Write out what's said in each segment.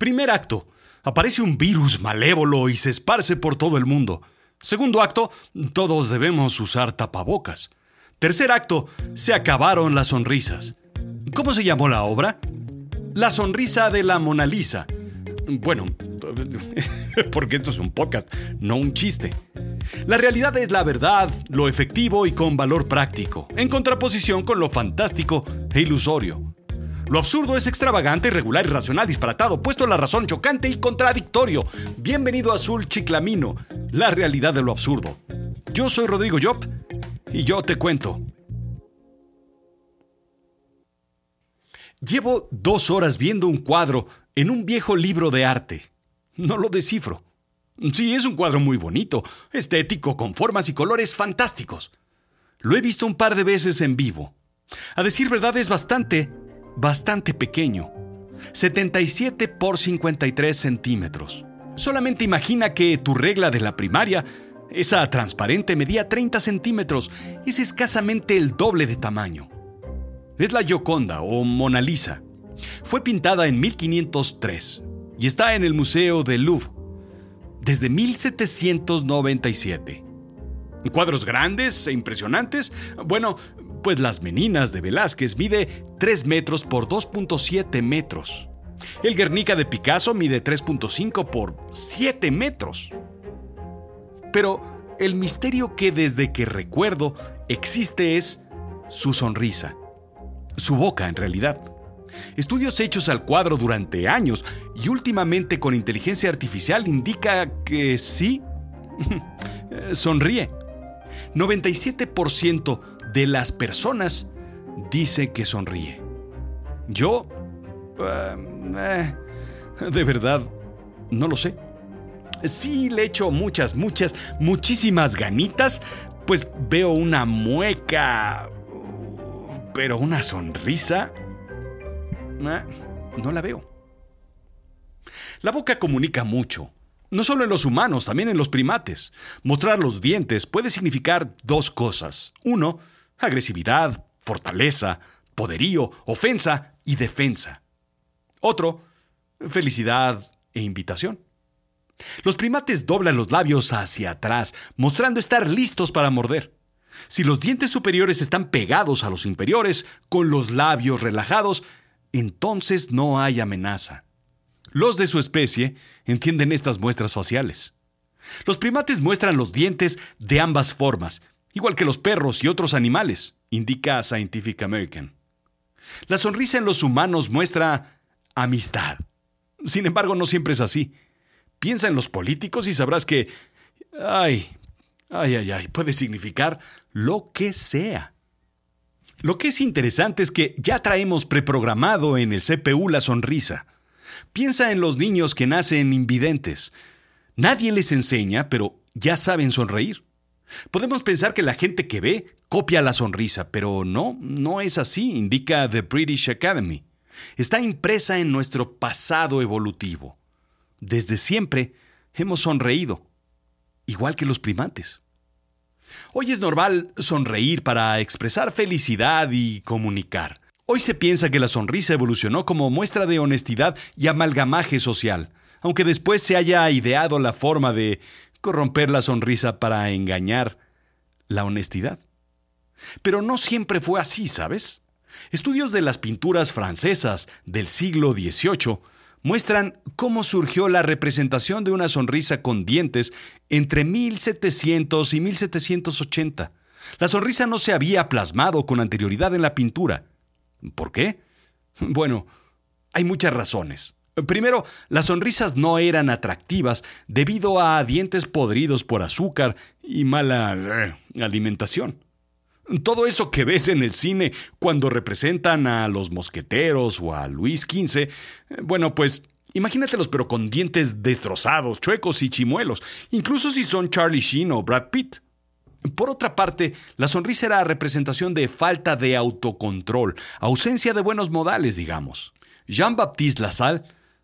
Primer acto. Aparece un virus malévolo y se esparce por todo el mundo. Segundo acto, todos debemos usar tapabocas. Tercer acto, se acabaron las sonrisas. ¿Cómo se llamó la obra? La sonrisa de la Mona Lisa. Bueno, porque esto es un podcast, no un chiste. La realidad es la verdad, lo efectivo y con valor práctico, en contraposición con lo fantástico e ilusorio. Lo absurdo es extravagante, irregular, irracional, disparatado, puesto en la razón, chocante y contradictorio. Bienvenido a Azul Chiclamino, la realidad de lo absurdo. Yo soy Rodrigo Job y yo te cuento. Llevo dos horas viendo un cuadro en un viejo libro de arte. No lo descifro. Sí, es un cuadro muy bonito, estético, con formas y colores fantásticos. Lo he visto un par de veces en vivo. A decir verdad es bastante, bastante pequeño. 77 por 53 centímetros. Solamente imagina que tu regla de la primaria, esa transparente, medía 30 centímetros. Es escasamente el doble de tamaño. Es la Gioconda o Mona Lisa. Fue pintada en 1503 y está en el Museo del Louvre desde 1797. Cuadros grandes e impresionantes. Bueno, pues Las Meninas de Velázquez mide 3 metros por 2.7 metros. El Guernica de Picasso mide 3.5 por 7 metros. Pero el misterio que desde que recuerdo existe es su sonrisa. Su boca, en realidad. Estudios hechos al cuadro durante años y últimamente con inteligencia artificial indica que sí, sonríe. 97% de las personas dice que sonríe. Yo, eh, de verdad, no lo sé. Sí le echo muchas, muchas, muchísimas ganitas, pues veo una mueca, pero una sonrisa, eh, no la veo. La boca comunica mucho. No solo en los humanos, también en los primates. Mostrar los dientes puede significar dos cosas. Uno, agresividad, fortaleza, poderío, ofensa y defensa. Otro, felicidad e invitación. Los primates doblan los labios hacia atrás, mostrando estar listos para morder. Si los dientes superiores están pegados a los inferiores, con los labios relajados, entonces no hay amenaza. Los de su especie entienden estas muestras faciales. Los primates muestran los dientes de ambas formas, igual que los perros y otros animales, indica Scientific American. La sonrisa en los humanos muestra amistad. Sin embargo, no siempre es así. Piensa en los políticos y sabrás que... Ay, ay, ay, ay, puede significar lo que sea. Lo que es interesante es que ya traemos preprogramado en el CPU la sonrisa. Piensa en los niños que nacen invidentes. Nadie les enseña, pero ya saben sonreír. Podemos pensar que la gente que ve copia la sonrisa, pero no, no es así, indica The British Academy. Está impresa en nuestro pasado evolutivo. Desde siempre hemos sonreído, igual que los primates. Hoy es normal sonreír para expresar felicidad y comunicar. Hoy se piensa que la sonrisa evolucionó como muestra de honestidad y amalgamaje social, aunque después se haya ideado la forma de corromper la sonrisa para engañar la honestidad. Pero no siempre fue así, ¿sabes? Estudios de las pinturas francesas del siglo XVIII muestran cómo surgió la representación de una sonrisa con dientes entre 1700 y 1780. La sonrisa no se había plasmado con anterioridad en la pintura. ¿Por qué? Bueno, hay muchas razones. Primero, las sonrisas no eran atractivas debido a dientes podridos por azúcar y mala eh, alimentación. Todo eso que ves en el cine cuando representan a los mosqueteros o a Luis XV, eh, bueno, pues imagínatelos pero con dientes destrozados, chuecos y chimuelos, incluso si son Charlie Sheen o Brad Pitt. Por otra parte, la sonrisa era representación de falta de autocontrol, ausencia de buenos modales, digamos. Jean-Baptiste Lassalle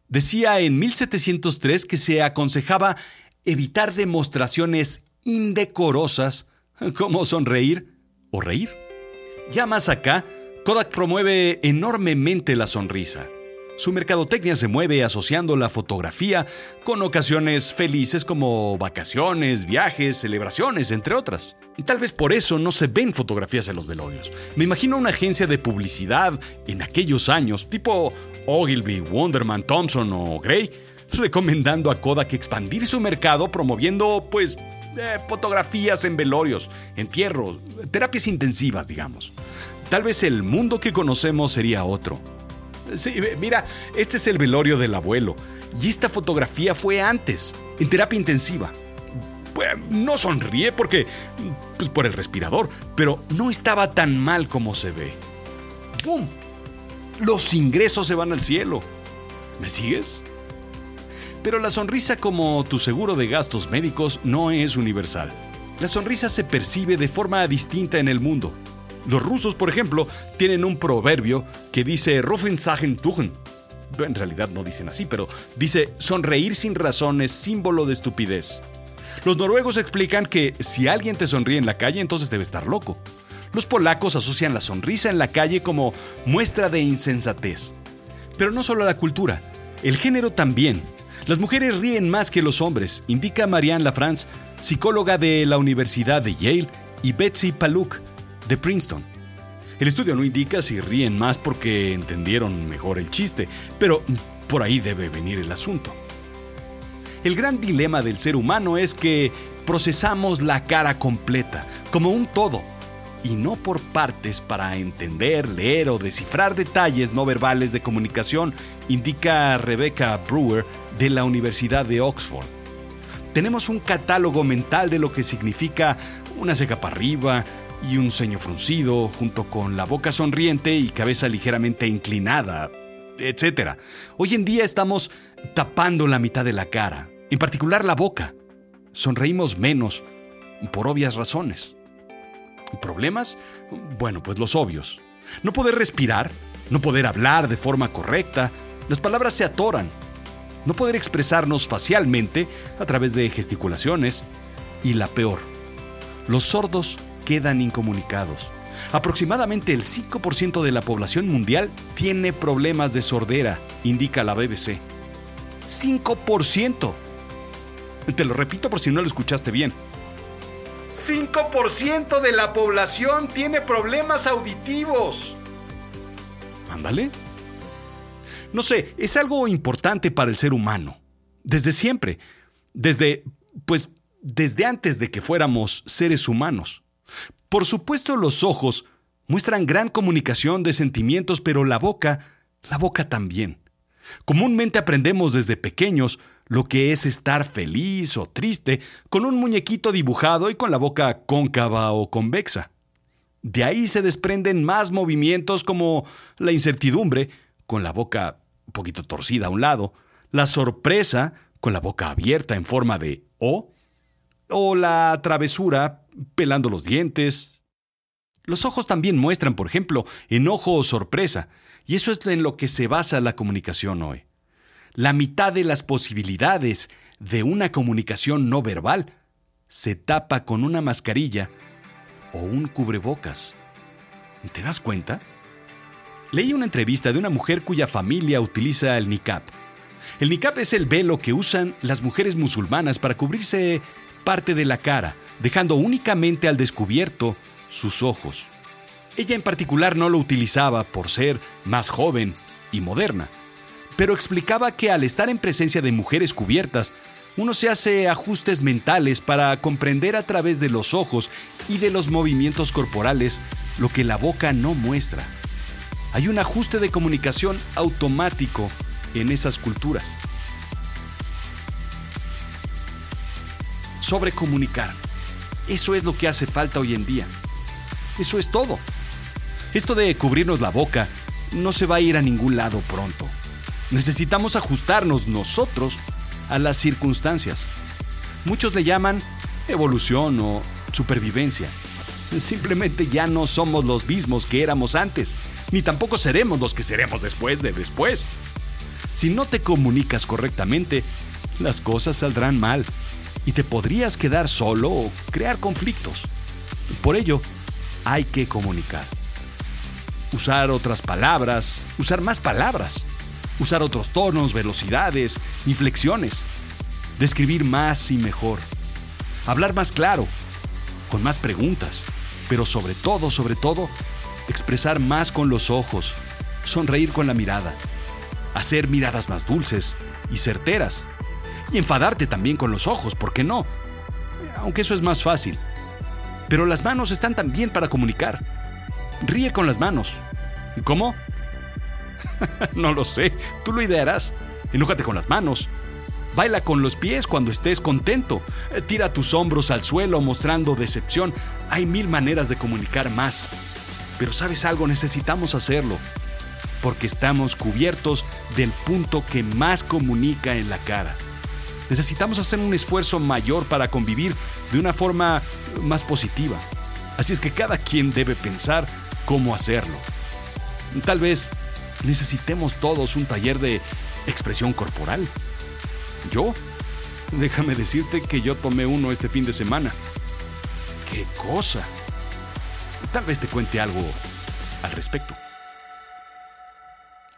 decía en 1703 que se aconsejaba evitar demostraciones indecorosas como sonreír o reír. Ya más acá, Kodak promueve enormemente la sonrisa. Su mercadotecnia se mueve asociando la fotografía con ocasiones felices como vacaciones, viajes, celebraciones, entre otras. Tal vez por eso no se ven fotografías en los velorios. Me imagino una agencia de publicidad en aquellos años, tipo Ogilvy, Wonderman, Thompson o Gray, recomendando a Kodak expandir su mercado promoviendo, pues, eh, fotografías en velorios, entierros, terapias intensivas, digamos. Tal vez el mundo que conocemos sería otro. Sí, mira, este es el velorio del abuelo. Y esta fotografía fue antes, en terapia intensiva. No sonríe porque... Pues, por el respirador, pero no estaba tan mal como se ve. ¡Bum! Los ingresos se van al cielo. ¿Me sigues? Pero la sonrisa como tu seguro de gastos médicos no es universal. La sonrisa se percibe de forma distinta en el mundo. Los rusos, por ejemplo, tienen un proverbio que dice Rufen sagen tuchen. En realidad no dicen así, pero dice sonreír sin razón es símbolo de estupidez. Los noruegos explican que si alguien te sonríe en la calle, entonces debe estar loco. Los polacos asocian la sonrisa en la calle como muestra de insensatez. Pero no solo la cultura, el género también. Las mujeres ríen más que los hombres, indica Marianne Lafrance, psicóloga de la Universidad de Yale, y Betsy Paluk, de Princeton. El estudio no indica si ríen más porque entendieron mejor el chiste, pero por ahí debe venir el asunto. El gran dilema del ser humano es que procesamos la cara completa, como un todo, y no por partes para entender, leer o descifrar detalles no verbales de comunicación, indica Rebecca Brewer de la Universidad de Oxford. Tenemos un catálogo mental de lo que significa una ceja para arriba, y un ceño fruncido, junto con la boca sonriente y cabeza ligeramente inclinada, etc. Hoy en día estamos tapando la mitad de la cara, en particular la boca. Sonreímos menos, por obvias razones. ¿Problemas? Bueno, pues los obvios. No poder respirar, no poder hablar de forma correcta, las palabras se atoran, no poder expresarnos facialmente a través de gesticulaciones y la peor, los sordos quedan incomunicados. Aproximadamente el 5% de la población mundial tiene problemas de sordera, indica la BBC. 5%. Te lo repito por si no lo escuchaste bien. 5% de la población tiene problemas auditivos. Ándale. No sé, es algo importante para el ser humano. Desde siempre. Desde, pues, desde antes de que fuéramos seres humanos. Por supuesto los ojos muestran gran comunicación de sentimientos, pero la boca, la boca también. Comúnmente aprendemos desde pequeños lo que es estar feliz o triste con un muñequito dibujado y con la boca cóncava o convexa. De ahí se desprenden más movimientos como la incertidumbre, con la boca un poquito torcida a un lado, la sorpresa, con la boca abierta en forma de O, o la travesura pelando los dientes. Los ojos también muestran, por ejemplo, enojo o sorpresa, y eso es en lo que se basa la comunicación hoy. La mitad de las posibilidades de una comunicación no verbal se tapa con una mascarilla o un cubrebocas. ¿Te das cuenta? Leí una entrevista de una mujer cuya familia utiliza el niqab. El niqab es el velo que usan las mujeres musulmanas para cubrirse parte de la cara, dejando únicamente al descubierto sus ojos. Ella en particular no lo utilizaba por ser más joven y moderna, pero explicaba que al estar en presencia de mujeres cubiertas, uno se hace ajustes mentales para comprender a través de los ojos y de los movimientos corporales lo que la boca no muestra. Hay un ajuste de comunicación automático en esas culturas. Sobre comunicar. Eso es lo que hace falta hoy en día. Eso es todo. Esto de cubrirnos la boca no se va a ir a ningún lado pronto. Necesitamos ajustarnos nosotros a las circunstancias. Muchos le llaman evolución o supervivencia. Simplemente ya no somos los mismos que éramos antes, ni tampoco seremos los que seremos después de después. Si no te comunicas correctamente, las cosas saldrán mal y te podrías quedar solo o crear conflictos. Por ello, hay que comunicar. Usar otras palabras, usar más palabras. usar otros tonos, velocidades, inflexiones, describir más y mejor, hablar más claro, con más preguntas, pero sobre todo, sobre todo, expresar más con los ojos, sonreír con la mirada, hacer miradas más dulces y certeras, y enfadarte también con los ojos, ¿por qué no? Aunque eso es más fácil. Pero las manos están también para comunicar. Ríe con las manos. ¿Cómo? no lo sé, tú lo idearás. Enójate con las manos. Baila con los pies cuando estés contento. Tira tus hombros al suelo mostrando decepción. Hay mil maneras de comunicar más. Pero sabes algo, necesitamos hacerlo. Porque estamos cubiertos del punto que más comunica en la cara. Necesitamos hacer un esfuerzo mayor para convivir de una forma más positiva. Así es que cada quien debe pensar cómo hacerlo. Tal vez necesitemos todos un taller de expresión corporal. Yo, déjame decirte que yo tomé uno este fin de semana. ¡Qué cosa! Tal vez te cuente algo al respecto.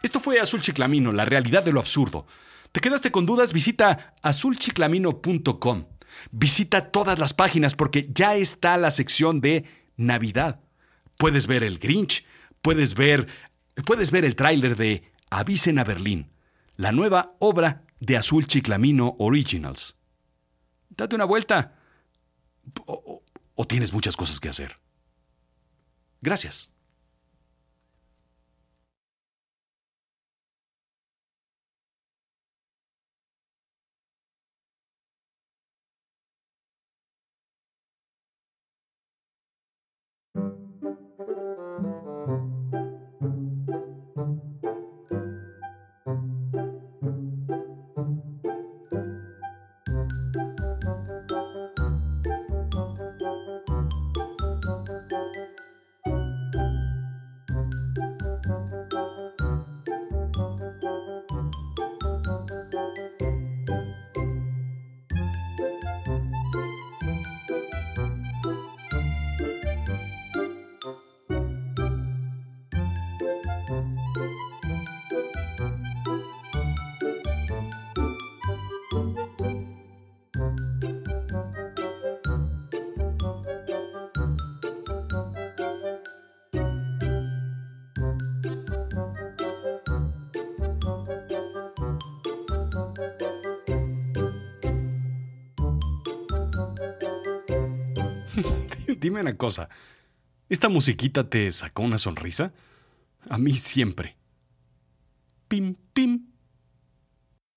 Esto fue Azul Chiclamino, la realidad de lo absurdo. ¿Te quedaste con dudas? Visita azulchiclamino.com. Visita todas las páginas porque ya está la sección de Navidad. Puedes ver el Grinch, puedes ver, puedes ver el tráiler de Avisen a Berlín, la nueva obra de Azul Chiclamino Originals. Date una vuelta. O, o tienes muchas cosas que hacer. Gracias. Dime una cosa, ¿esta musiquita te sacó una sonrisa? A mí siempre. Pim, pim,